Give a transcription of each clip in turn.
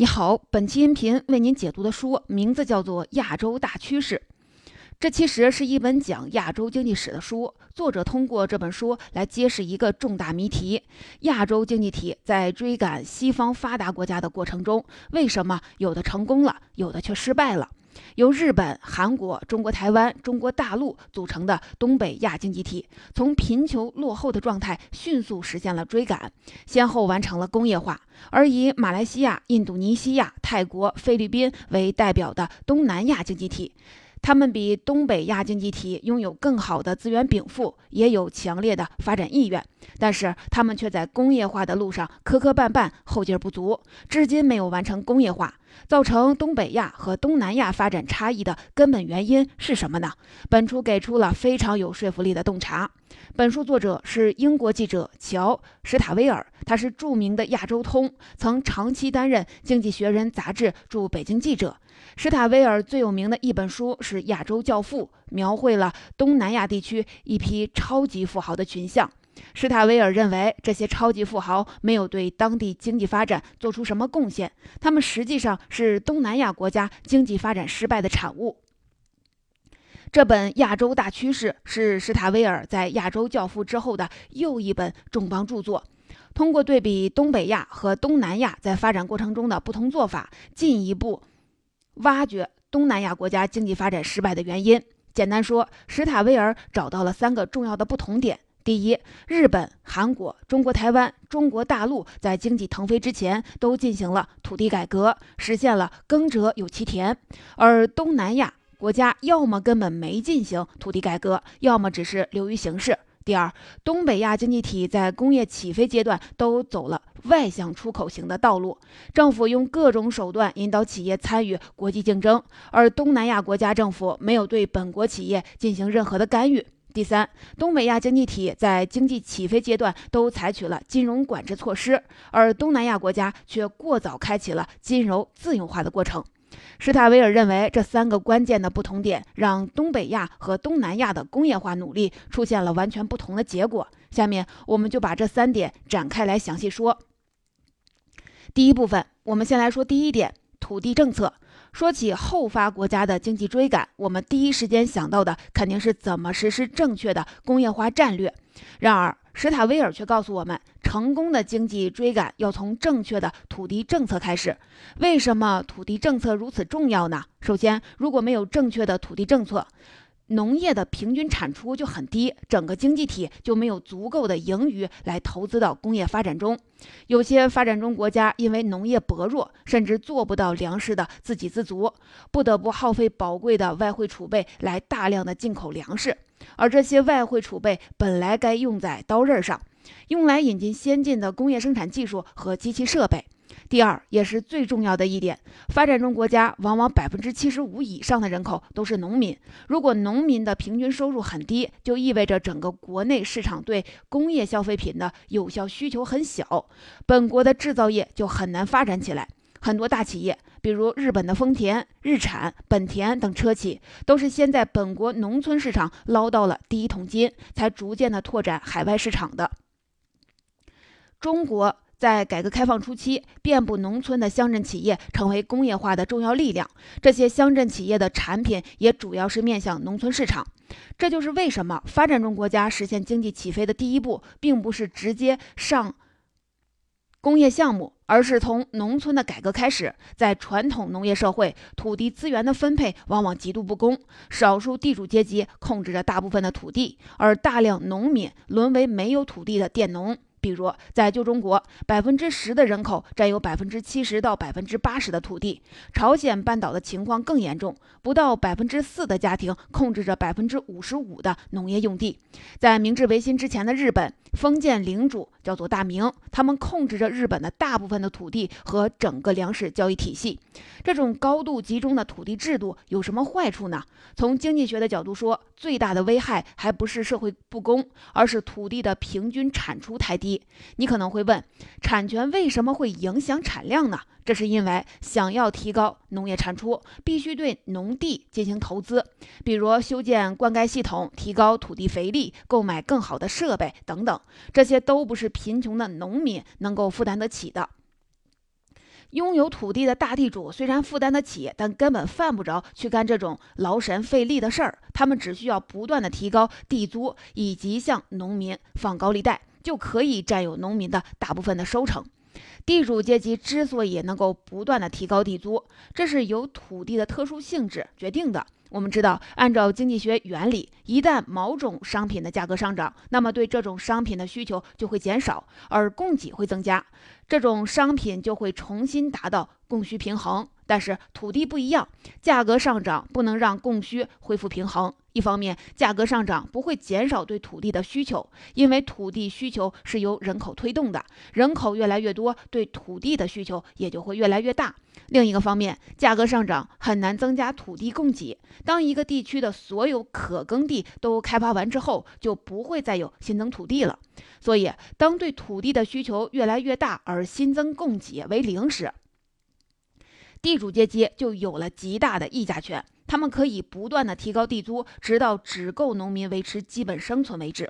你好，本期音频为您解读的书名字叫做《亚洲大趋势》，这其实是一本讲亚洲经济史的书。作者通过这本书来揭示一个重大谜题：亚洲经济体在追赶西方发达国家的过程中，为什么有的成功了，有的却失败了？由日本、韩国、中国台湾、中国大陆组成的东北亚经济体，从贫穷落后的状态迅速实现了追赶，先后完成了工业化。而以马来西亚、印度尼西亚、泰国、菲律宾为代表的东南亚经济体。他们比东北亚经济体拥有更好的资源禀赋，也有强烈的发展意愿，但是他们却在工业化的路上磕磕绊绊，后劲不足，至今没有完成工业化。造成东北亚和东南亚发展差异的根本原因是什么呢？本书给出了非常有说服力的洞察。本书作者是英国记者乔·史塔威尔，他是著名的亚洲通，曾长期担任《经济学人》杂志驻北京记者。史塔威尔最有名的一本书是《亚洲教父》，描绘了东南亚地区一批超级富豪的群像。史塔威尔认为，这些超级富豪没有对当地经济发展做出什么贡献，他们实际上是东南亚国家经济发展失败的产物。这本《亚洲大趋势》是史塔威尔在《亚洲教父》之后的又一本重磅著作。通过对比东北亚和东南亚在发展过程中的不同做法，进一步。挖掘东南亚国家经济发展失败的原因。简单说，史塔威尔找到了三个重要的不同点：第一，日本、韩国、中国台湾、中国大陆在经济腾飞之前都进行了土地改革，实现了“耕者有其田”，而东南亚国家要么根本没进行土地改革，要么只是流于形式。第二，东北亚经济体在工业起飞阶段都走了外向出口型的道路，政府用各种手段引导企业参与国际竞争，而东南亚国家政府没有对本国企业进行任何的干预。第三，东北亚经济体在经济起飞阶段都采取了金融管制措施，而东南亚国家却过早开启了金融自由化的过程。施塔维尔认为，这三个关键的不同点让东北亚和东南亚的工业化努力出现了完全不同的结果。下面，我们就把这三点展开来详细说。第一部分，我们先来说第一点：土地政策。说起后发国家的经济追赶，我们第一时间想到的肯定是怎么实施正确的工业化战略。然而，史塔威尔却告诉我们，成功的经济追赶要从正确的土地政策开始。为什么土地政策如此重要呢？首先，如果没有正确的土地政策，农业的平均产出就很低，整个经济体就没有足够的盈余来投资到工业发展中。有些发展中国家因为农业薄弱，甚至做不到粮食的自给自足，不得不耗费宝贵的外汇储备来大量的进口粮食。而这些外汇储备本来该用在刀刃上，用来引进先进的工业生产技术和机器设备。第二，也是最重要的一点，发展中国家往往百分之七十五以上的人口都是农民。如果农民的平均收入很低，就意味着整个国内市场对工业消费品的有效需求很小，本国的制造业就很难发展起来。很多大企业，比如日本的丰田、日产、本田等车企，都是先在本国农村市场捞到了第一桶金，才逐渐的拓展海外市场的。中国。在改革开放初期，遍布农村的乡镇企业成为工业化的重要力量。这些乡镇企业的产品也主要是面向农村市场。这就是为什么发展中国家实现经济起飞的第一步，并不是直接上工业项目，而是从农村的改革开始。在传统农业社会，土地资源的分配往往极度不公，少数地主阶级控制着大部分的土地，而大量农民沦为没有土地的佃农。比如，在旧中国，百分之十的人口占有百分之七十到百分之八十的土地；朝鲜半岛的情况更严重，不到百分之四的家庭控制着百分之五十五的农业用地。在明治维新之前的日本，封建领主叫做大明，他们控制着日本的大部分的土地和整个粮食交易体系。这种高度集中的土地制度有什么坏处呢？从经济学的角度说，最大的危害还不是社会不公，而是土地的平均产出太低。你可能会问，产权为什么会影响产量呢？这是因为想要提高农业产出，必须对农地进行投资，比如修建灌溉系统、提高土地肥力、购买更好的设备等等，这些都不是贫穷的农民能够负担得起的。拥有土地的大地主虽然负担得起，但根本犯不着去干这种劳神费力的事儿。他们只需要不断的提高地租，以及向农民放高利贷，就可以占有农民的大部分的收成。地主阶级之所以能够不断的提高地租，这是由土地的特殊性质决定的。我们知道，按照经济学原理，一旦某种商品的价格上涨，那么对这种商品的需求就会减少，而供给会增加，这种商品就会重新达到供需平衡。但是土地不一样，价格上涨不能让供需恢复平衡。一方面，价格上涨不会减少对土地的需求，因为土地需求是由人口推动的，人口越来越多，对土地的需求也就会越来越大。另一个方面，价格上涨很难增加土地供给。当一个地区的所有可耕地都开发完之后，就不会再有新增土地了。所以，当对土地的需求越来越大，而新增供给为零时，地主阶级就有了极大的议价权，他们可以不断的提高地租，直到只够农民维持基本生存为止。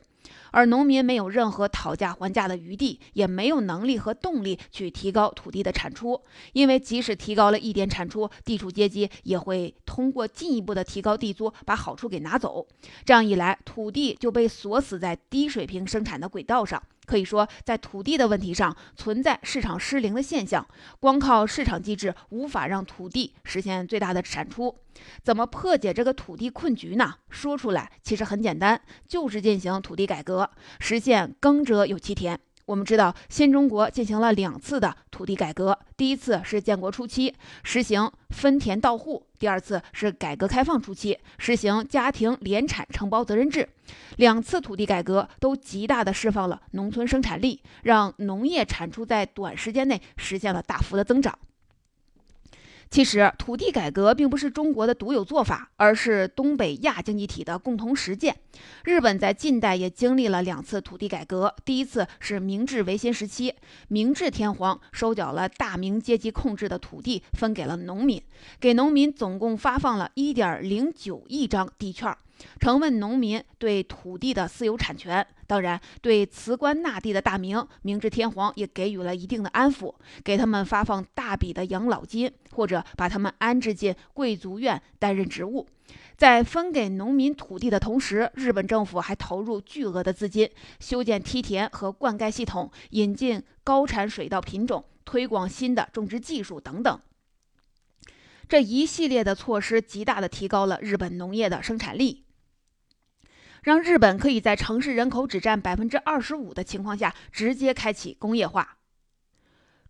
而农民没有任何讨价还价的余地，也没有能力和动力去提高土地的产出，因为即使提高了一点产出，地主阶级也会通过进一步的提高地租把好处给拿走。这样一来，土地就被锁死在低水平生产的轨道上。可以说，在土地的问题上存在市场失灵的现象，光靠市场机制无法让土地实现最大的产出。怎么破解这个土地困局呢？说出来其实很简单，就是进行土地改革，实现耕者有其田。我们知道，新中国进行了两次的土地改革，第一次是建国初期实行分田到户，第二次是改革开放初期实行家庭联产承包责任制。两次土地改革都极大的释放了农村生产力，让农业产出在短时间内实现了大幅的增长。其实，土地改革并不是中国的独有做法，而是东北亚经济体的共同实践。日本在近代也经历了两次土地改革，第一次是明治维新时期，明治天皇收缴了大明阶级控制的土地，分给了农民，给农民总共发放了一点零九亿张地券。成问农民对土地的私有产权，当然，对辞官纳地的大明，明治天皇也给予了一定的安抚，给他们发放大笔的养老金，或者把他们安置进贵族院担任职务。在分给农民土地的同时，日本政府还投入巨额的资金，修建梯田和灌溉系统，引进高产水稻品种，推广新的种植技术等等。这一系列的措施，极大的提高了日本农业的生产力。让日本可以在城市人口只占百分之二十五的情况下直接开启工业化，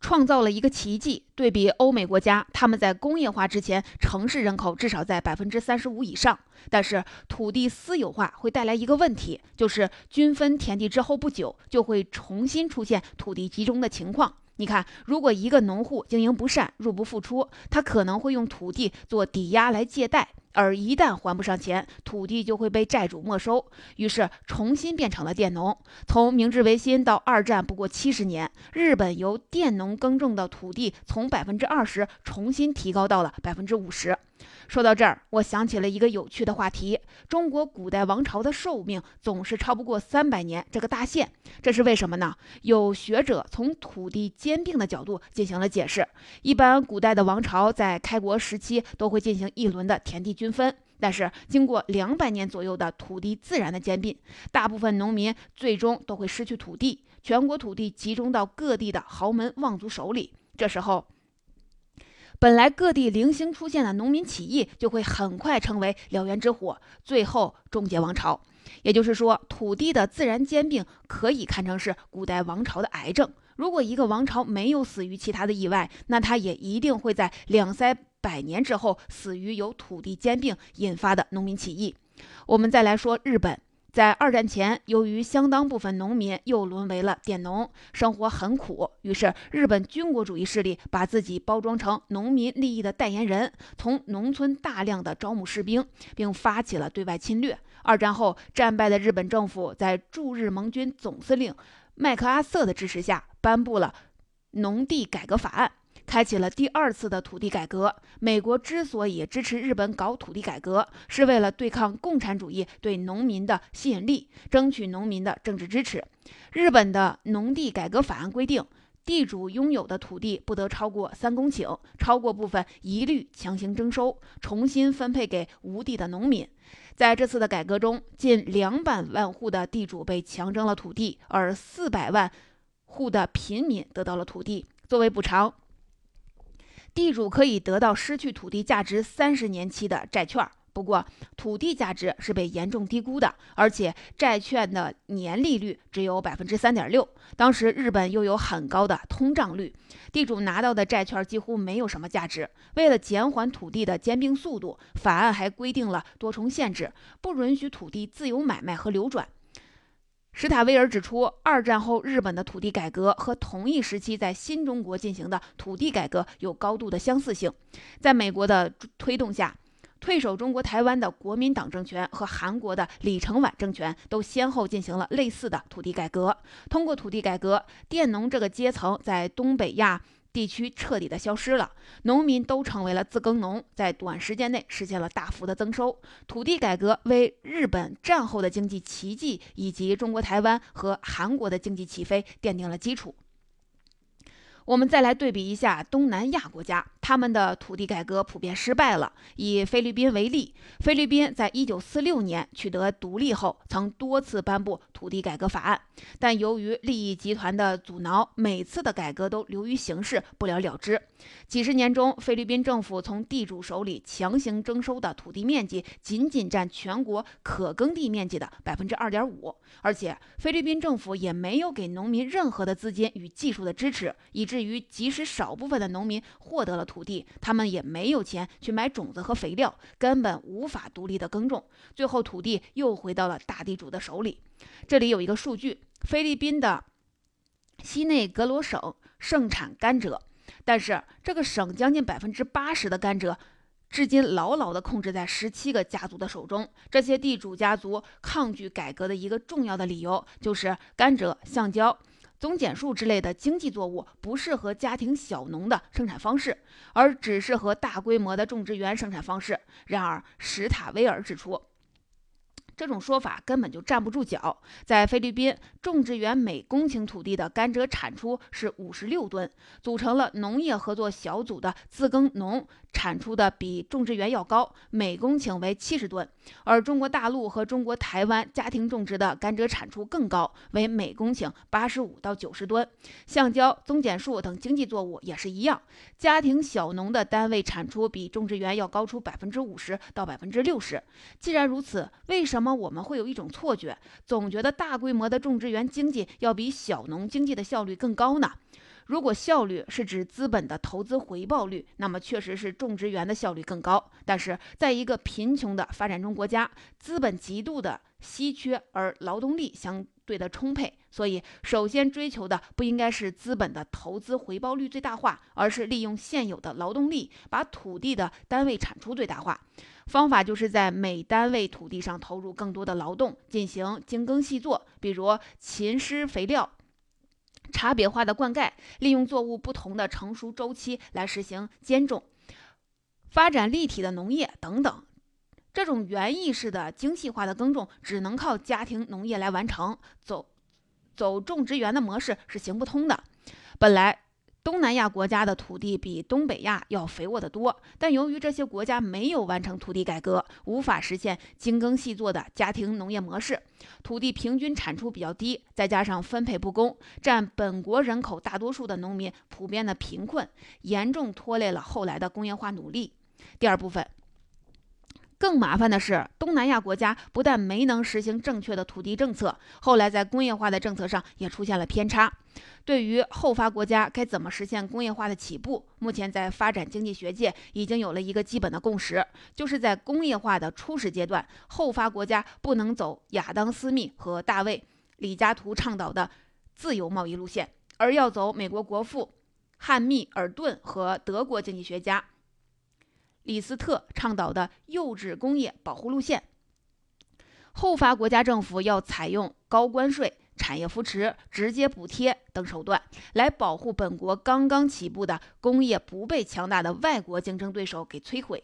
创造了一个奇迹。对比欧美国家，他们在工业化之前，城市人口至少在百分之三十五以上。但是土地私有化会带来一个问题，就是均分田地之后不久，就会重新出现土地集中的情况。你看，如果一个农户经营不善，入不敷出，他可能会用土地做抵押来借贷。而一旦还不上钱，土地就会被债主没收，于是重新变成了佃农。从明治维新到二战不过七十年，日本由佃农耕种的土地从百分之二十重新提高到了百分之五十。说到这儿，我想起了一个有趣的话题：中国古代王朝的寿命总是超不过三百年这个大限，这是为什么呢？有学者从土地兼并的角度进行了解释。一般古代的王朝在开国时期都会进行一轮的田地均分，但是经过两百年左右的土地自然的兼并，大部分农民最终都会失去土地，全国土地集中到各地的豪门望族手里。这时候。本来各地零星出现的农民起义，就会很快成为燎原之火，最后终结王朝。也就是说，土地的自然兼并可以看成是古代王朝的癌症。如果一个王朝没有死于其他的意外，那它也一定会在两三百年之后死于由土地兼并引发的农民起义。我们再来说日本。在二战前，由于相当部分农民又沦为了佃农，生活很苦，于是日本军国主义势力把自己包装成农民利益的代言人，从农村大量的招募士兵，并发起了对外侵略。二战后，战败的日本政府在驻日盟军总司令麦克阿瑟的支持下，颁布了农地改革法案。开启了第二次的土地改革。美国之所以支持日本搞土地改革，是为了对抗共产主义对农民的吸引力，争取农民的政治支持。日本的农地改革法案规定，地主拥有的土地不得超过三公顷，超过部分一律强行征收，重新分配给无地的农民。在这次的改革中，近两百万户的地主被强征了土地，而四百万户的平民得到了土地作为补偿。地主可以得到失去土地价值三十年期的债券。不过，土地价值是被严重低估的，而且债券的年利率只有百分之三点六。当时日本又有很高的通胀率，地主拿到的债券几乎没有什么价值。为了减缓土地的兼并速度，法案还规定了多重限制，不允许土地自由买卖和流转。史塔威尔指出，二战后日本的土地改革和同一时期在新中国进行的土地改革有高度的相似性。在美国的推动下，退守中国台湾的国民党政权和韩国的李承晚政权都先后进行了类似的土地改革。通过土地改革，佃农这个阶层在东北亚。地区彻底的消失了，农民都成为了自耕农，在短时间内实现了大幅的增收。土地改革为日本战后的经济奇迹以及中国台湾和韩国的经济起飞奠定了基础。我们再来对比一下东南亚国家，他们的土地改革普遍失败了。以菲律宾为例，菲律宾在一九四六年取得独立后，曾多次颁布土地改革法案，但由于利益集团的阻挠，每次的改革都流于形式，不了了之。几十年中，菲律宾政府从地主手里强行征收的土地面积，仅仅占全国可耕地面积的百分之二点五，而且菲律宾政府也没有给农民任何的资金与技术的支持，以至于即使少部分的农民获得了土地，他们也没有钱去买种子和肥料，根本无法独立的耕种。最后，土地又回到了大地主的手里。这里有一个数据：菲律宾的西内格罗省盛产甘蔗，但是这个省将近百分之八十的甘蔗，至今牢牢地控制在十七个家族的手中。这些地主家族抗拒改革的一个重要的理由，就是甘蔗、橡胶。棕榈树之类的经济作物不适合家庭小农的生产方式，而只适合大规模的种植园生产方式。然而，史塔威尔指出。这种说法根本就站不住脚。在菲律宾，种植园每公顷土地的甘蔗产出是五十六吨，组成了农业合作小组的自耕农产出的比种植园要高，每公顷为七十吨。而中国大陆和中国台湾家庭种植的甘蔗产出更高，为每公顷八十五到九十吨。橡胶、棕榈树等经济作物也是一样，家庭小农的单位产出比种植园要高出百分之五十到百分之六十。既然如此，为什么？我们会有一种错觉，总觉得大规模的种植园经济要比小农经济的效率更高呢。如果效率是指资本的投资回报率，那么确实是种植园的效率更高。但是，在一个贫穷的发展中国家，资本极度的稀缺，而劳动力相对的充沛，所以首先追求的不应该是资本的投资回报率最大化，而是利用现有的劳动力，把土地的单位产出最大化。方法就是在每单位土地上投入更多的劳动，进行精耕细作，比如勤施肥料、差别化的灌溉，利用作物不同的成熟周期来实行间种，发展立体的农业等等。这种园艺式的精细化的耕种，只能靠家庭农业来完成，走走种植园的模式是行不通的。本来。东南亚国家的土地比东北亚要肥沃得多，但由于这些国家没有完成土地改革，无法实现精耕细作的家庭农业模式，土地平均产出比较低，再加上分配不公，占本国人口大多数的农民普遍的贫困，严重拖累了后来的工业化努力。第二部分。更麻烦的是，东南亚国家不但没能实行正确的土地政策，后来在工业化的政策上也出现了偏差。对于后发国家该怎么实现工业化的起步，目前在发展经济学界已经有了一个基本的共识，就是在工业化的初始阶段，后发国家不能走亚当·斯密和大卫·李嘉图倡导的自由贸易路线，而要走美国国父汉密尔顿和德国经济学家。李斯特倡导的幼稚工业保护路线，后发国家政府要采用高关税、产业扶持、直接补贴等手段，来保护本国刚刚起步的工业不被强大的外国竞争对手给摧毁。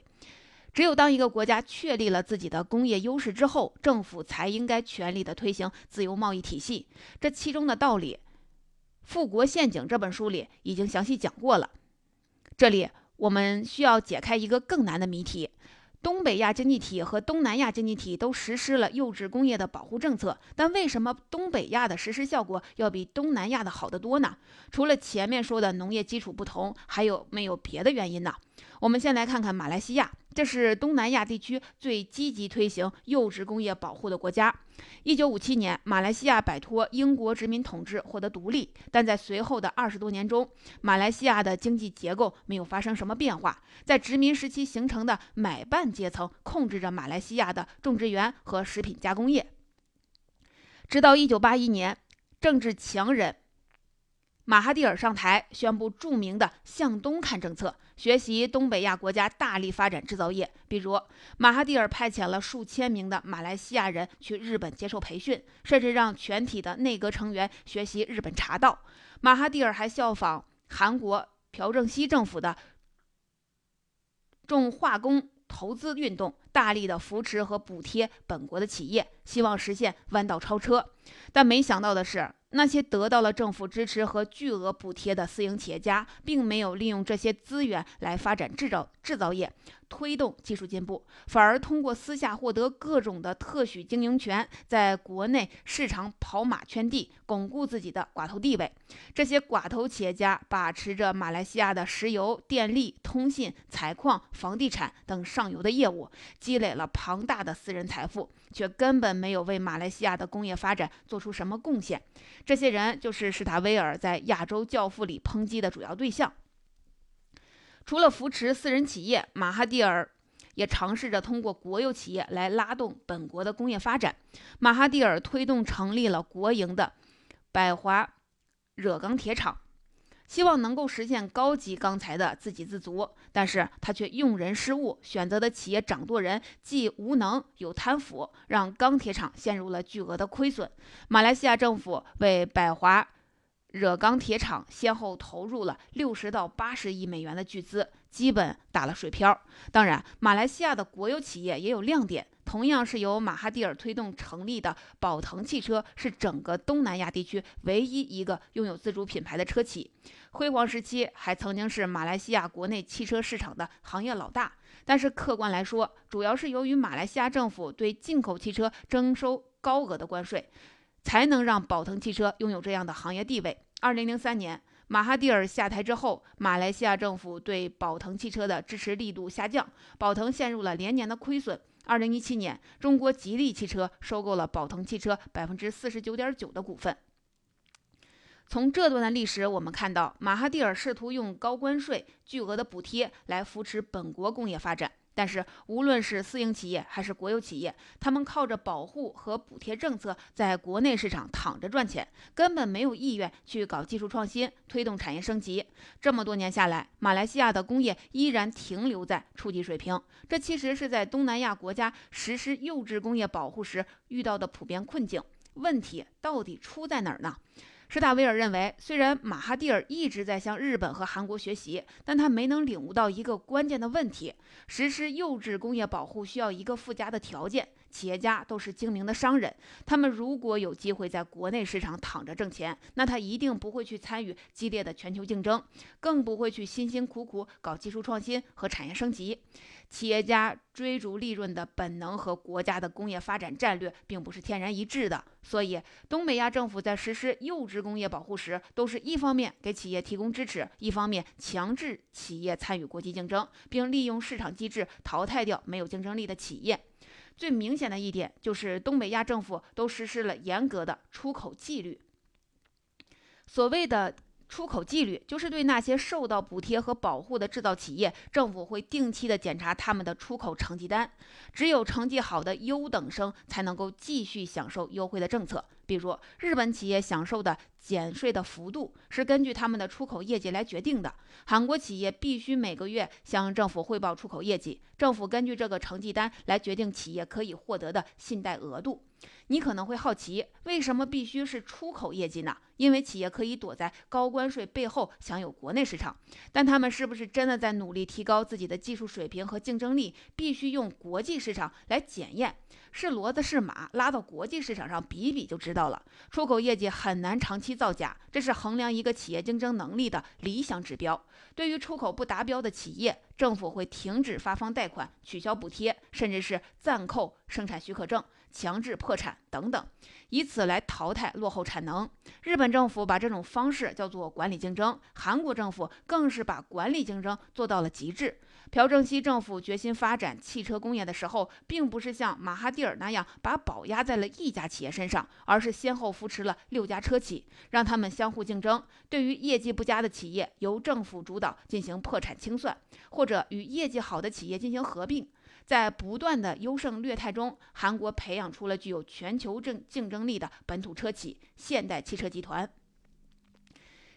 只有当一个国家确立了自己的工业优势之后，政府才应该全力的推行自由贸易体系。这其中的道理。富国陷阱》这本书里已经详细讲过了。这里我们需要解开一个更难的谜题。东北亚经济体和东南亚经济体都实施了幼稚工业的保护政策，但为什么东北亚的实施效果要比东南亚的好得多呢？除了前面说的农业基础不同，还有没有别的原因呢？我们先来看看马来西亚。这是东南亚地区最积极推行幼稚工业保护的国家。一九五七年，马来西亚摆脱英国殖民统治，获得独立。但在随后的二十多年中，马来西亚的经济结构没有发生什么变化。在殖民时期形成的买办阶层控制着马来西亚的种植园和食品加工业。直到一九八一年，政治强人马哈蒂尔上台，宣布著名的“向东看”政策。学习东北亚国家大力发展制造业，比如马哈蒂尔派遣了数千名的马来西亚人去日本接受培训，甚至让全体的内阁成员学习日本茶道。马哈蒂尔还效仿韩国朴正熙政府的重化工投资运动，大力的扶持和补贴本国的企业，希望实现弯道超车。但没想到的是。那些得到了政府支持和巨额补贴的私营企业家，并没有利用这些资源来发展制造制造业。推动技术进步，反而通过私下获得各种的特许经营权，在国内市场跑马圈地，巩固自己的寡头地位。这些寡头企业家把持着马来西亚的石油、电力、通信、采矿、房地产等上游的业务，积累了庞大的私人财富，却根本没有为马来西亚的工业发展做出什么贡献。这些人就是施塔威尔在《亚洲教父》里抨击的主要对象。除了扶持私人企业，马哈蒂尔也尝试着通过国有企业来拉动本国的工业发展。马哈蒂尔推动成立了国营的百华惹钢铁厂，希望能够实现高级钢材的自给自足。但是他却用人失误，选择的企业掌舵人既无能又贪腐，让钢铁厂陷入了巨额的亏损。马来西亚政府为百华。惹钢铁厂先后投入了六十到八十亿美元的巨资，基本打了水漂。当然，马来西亚的国有企业也有亮点，同样是由马哈蒂尔推动成立的宝腾汽车，是整个东南亚地区唯一一个拥有自主品牌的车企。辉煌时期还曾经是马来西亚国内汽车市场的行业老大。但是客观来说，主要是由于马来西亚政府对进口汽车征收高额的关税，才能让宝腾汽车拥有这样的行业地位。二零零三年，马哈蒂尔下台之后，马来西亚政府对宝腾汽车的支持力度下降，宝腾陷入了连年的亏损。二零一七年，中国吉利汽车收购了宝腾汽车百分之四十九点九的股份。从这段的历史，我们看到马哈蒂尔试图用高关税、巨额的补贴来扶持本国工业发展。但是，无论是私营企业还是国有企业，他们靠着保护和补贴政策在国内市场躺着赚钱，根本没有意愿去搞技术创新、推动产业升级。这么多年下来，马来西亚的工业依然停留在初级水平。这其实是在东南亚国家实施幼稚工业保护时遇到的普遍困境。问题到底出在哪儿呢？施塔维尔认为，虽然马哈蒂尔一直在向日本和韩国学习，但他没能领悟到一个关键的问题：实施幼稚工业保护需要一个附加的条件。企业家都是精明的商人，他们如果有机会在国内市场躺着挣钱，那他一定不会去参与激烈的全球竞争，更不会去辛辛苦苦搞技术创新和产业升级。企业家追逐利润的本能和国家的工业发展战略并不是天然一致的，所以东北亚政府在实施幼稚工业保护时，都是一方面给企业提供支持，一方面强制企业参与国际竞争，并利用市场机制淘汰掉没有竞争力的企业。最明显的一点就是，东北亚政府都实施了严格的出口纪律。所谓的出口纪律，就是对那些受到补贴和保护的制造企业，政府会定期的检查他们的出口成绩单。只有成绩好的优等生才能够继续享受优惠的政策。比如，日本企业享受的减税的幅度是根据他们的出口业绩来决定的。韩国企业必须每个月向政府汇报出口业绩，政府根据这个成绩单来决定企业可以获得的信贷额度。你可能会好奇，为什么必须是出口业绩呢？因为企业可以躲在高关税背后享有国内市场，但他们是不是真的在努力提高自己的技术水平和竞争力？必须用国际市场来检验，是骡子是马，拉到国际市场上比比就知道。了，出口业绩很难长期造假，这是衡量一个企业竞争能力的理想指标。对于出口不达标的企业，政府会停止发放贷款、取消补贴，甚至是暂扣生产许可证、强制破产等等，以此来淘汰落后产能。日本政府把这种方式叫做管理竞争，韩国政府更是把管理竞争做到了极致。朴正熙政府决心发展汽车工业的时候，并不是像马哈蒂尔那样把宝压在了一家企业身上，而是先后扶持了六家车企，让他们相互竞争。对于业绩不佳的企业，由政府主导进行破产清算，或者与业绩好的企业进行合并。在不断的优胜劣汰中，韩国培养出了具有全球竞竞争力的本土车企——现代汽车集团。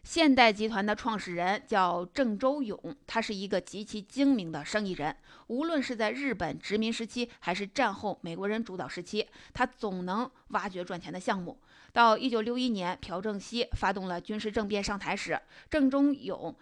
现代集团的创始人叫郑周永，他是一个极其精明的生意人。无论是在日本殖民时期，还是战后美国人主导时期，他总能挖掘赚钱的项目。到一九六一年，朴正熙发动了军事政变上台时，郑周永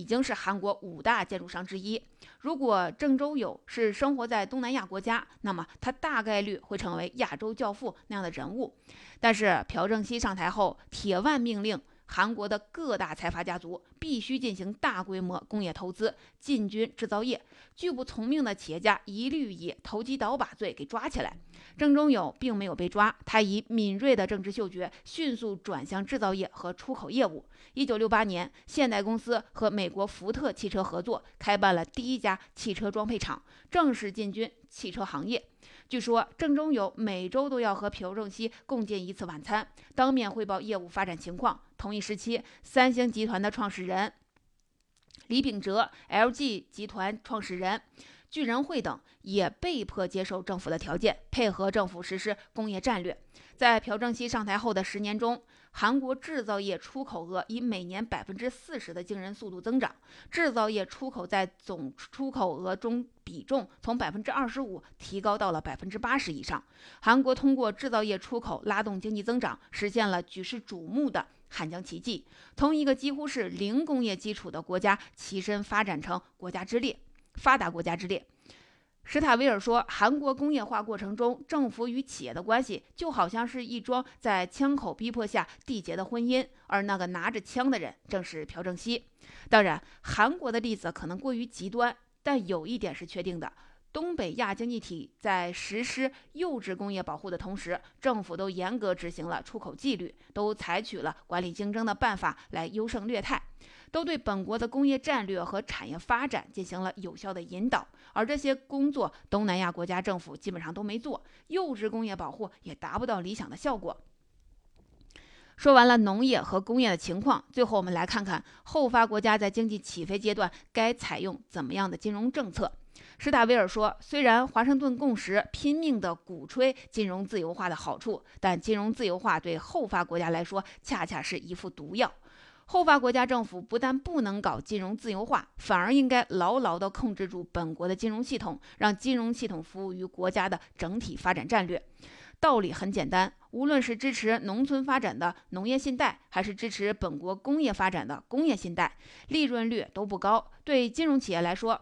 已经是韩国五大建筑商之一。如果郑州有是生活在东南亚国家，那么他大概率会成为亚洲教父那样的人物。但是朴正熙上台后，铁腕命令。韩国的各大财阀家族必须进行大规模工业投资，进军制造业。拒不从命的企业家一律以投机倒把罪给抓起来。郑中友并没有被抓，他以敏锐的政治嗅觉，迅速转向制造业和出口业务。一九六八年，现代公司和美国福特汽车合作，开办了第一家汽车装配厂，正式进军汽车行业。据说郑中友每周都要和朴正熙共进一次晚餐，当面汇报业务发展情况。同一时期，三星集团的创始人李秉哲、LG 集团创始人巨人会等也被迫接受政府的条件，配合政府实施工业战略。在朴正熙上台后的十年中，韩国制造业出口额以每年百分之四十的惊人速度增长，制造业出口在总出口额中比重从百分之二十五提高到了百分之八十以上。韩国通过制造业出口拉动经济增长，实现了举世瞩目的汉江奇迹，从一个几乎是零工业基础的国家起身发展成国家之列、发达国家之列。史塔维尔说，韩国工业化过程中，政府与企业的关系就好像是一桩在枪口逼迫下缔结的婚姻，而那个拿着枪的人正是朴正熙。当然，韩国的例子可能过于极端，但有一点是确定的。东北亚经济体在实施幼稚工业保护的同时，政府都严格执行了出口纪律，都采取了管理竞争的办法来优胜劣汰，都对本国的工业战略和产业发展进行了有效的引导。而这些工作，东南亚国家政府基本上都没做，幼稚工业保护也达不到理想的效果。说完了农业和工业的情况，最后我们来看看后发国家在经济起飞阶段该采用怎么样的金融政策。施塔维尔说：“虽然华盛顿共识拼命地鼓吹金融自由化的好处，但金融自由化对后发国家来说恰恰是一副毒药。后发国家政府不但不能搞金融自由化，反而应该牢牢地控制住本国的金融系统，让金融系统服务于国家的整体发展战略。道理很简单，无论是支持农村发展的农业信贷，还是支持本国工业发展的工业信贷，利润率都不高。对金融企业来说，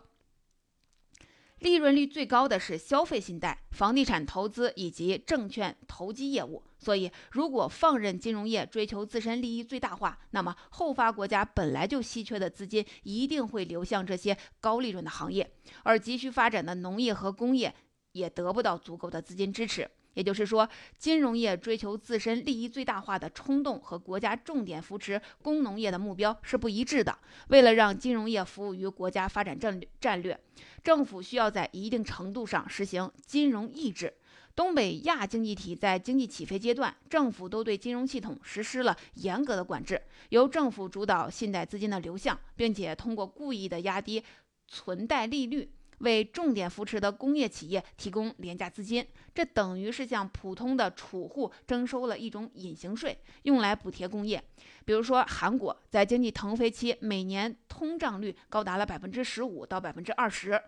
利润率最高的是消费信贷、房地产投资以及证券投机业务。所以，如果放任金融业追求自身利益最大化，那么后发国家本来就稀缺的资金一定会流向这些高利润的行业，而急需发展的农业和工业也得不到足够的资金支持。也就是说，金融业追求自身利益最大化的冲动和国家重点扶持工农业的目标是不一致的。为了让金融业服务于国家发展战略战略，政府需要在一定程度上实行金融抑制。东北亚经济体在经济起飞阶段，政府都对金融系统实施了严格的管制，由政府主导信贷资金的流向，并且通过故意的压低存贷利率。为重点扶持的工业企业提供廉价资金，这等于是向普通的储户征收了一种隐形税，用来补贴工业。比如说，韩国在经济腾飞期，每年通胀率高达了百分之十五到百分之二十，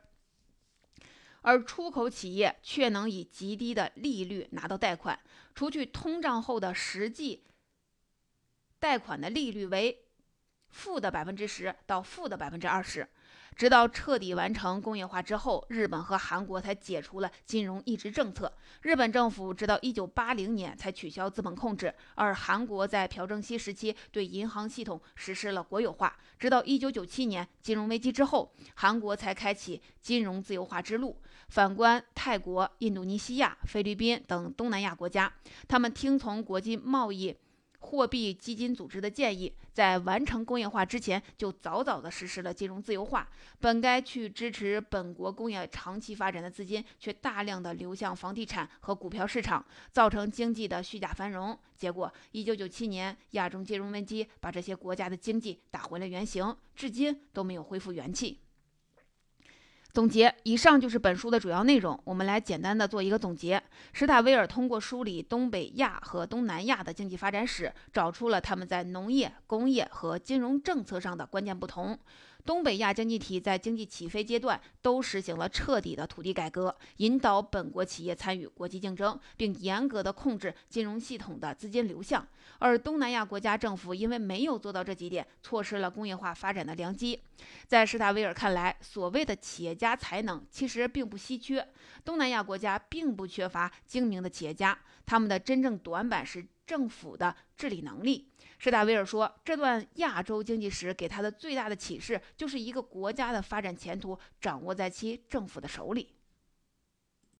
而出口企业却能以极低的利率拿到贷款，除去通胀后的实际贷款的利率为负的百分之十到负的百分之二十。直到彻底完成工业化之后，日本和韩国才解除了金融抑制政策。日本政府直到一九八零年才取消资本控制，而韩国在朴正熙时期对银行系统实施了国有化。直到一九九七年金融危机之后，韩国才开启金融自由化之路。反观泰国、印度尼西亚、菲律宾等东南亚国家，他们听从国际贸易。货币基金组织的建议，在完成工业化之前就早早地实施了金融自由化。本该去支持本国工业长期发展的资金，却大量的流向房地产和股票市场，造成经济的虚假繁荣。结果，一九九七年亚洲金融危机把这些国家的经济打回了原形，至今都没有恢复元气。总结，以上就是本书的主要内容。我们来简单的做一个总结。史塔威尔通过梳理东北亚和东南亚的经济发展史，找出了他们在农业、工业和金融政策上的关键不同。东北亚经济体在经济起飞阶段都实行了彻底的土地改革，引导本国企业参与国际竞争，并严格的控制金融系统的资金流向。而东南亚国家政府因为没有做到这几点，错失了工业化发展的良机。在施塔维尔看来，所谓的企业家才能其实并不稀缺，东南亚国家并不缺乏精明的企业家，他们的真正短板是。政府的治理能力，施达威尔说，这段亚洲经济史给他的最大的启示，就是一个国家的发展前途掌握在其政府的手里。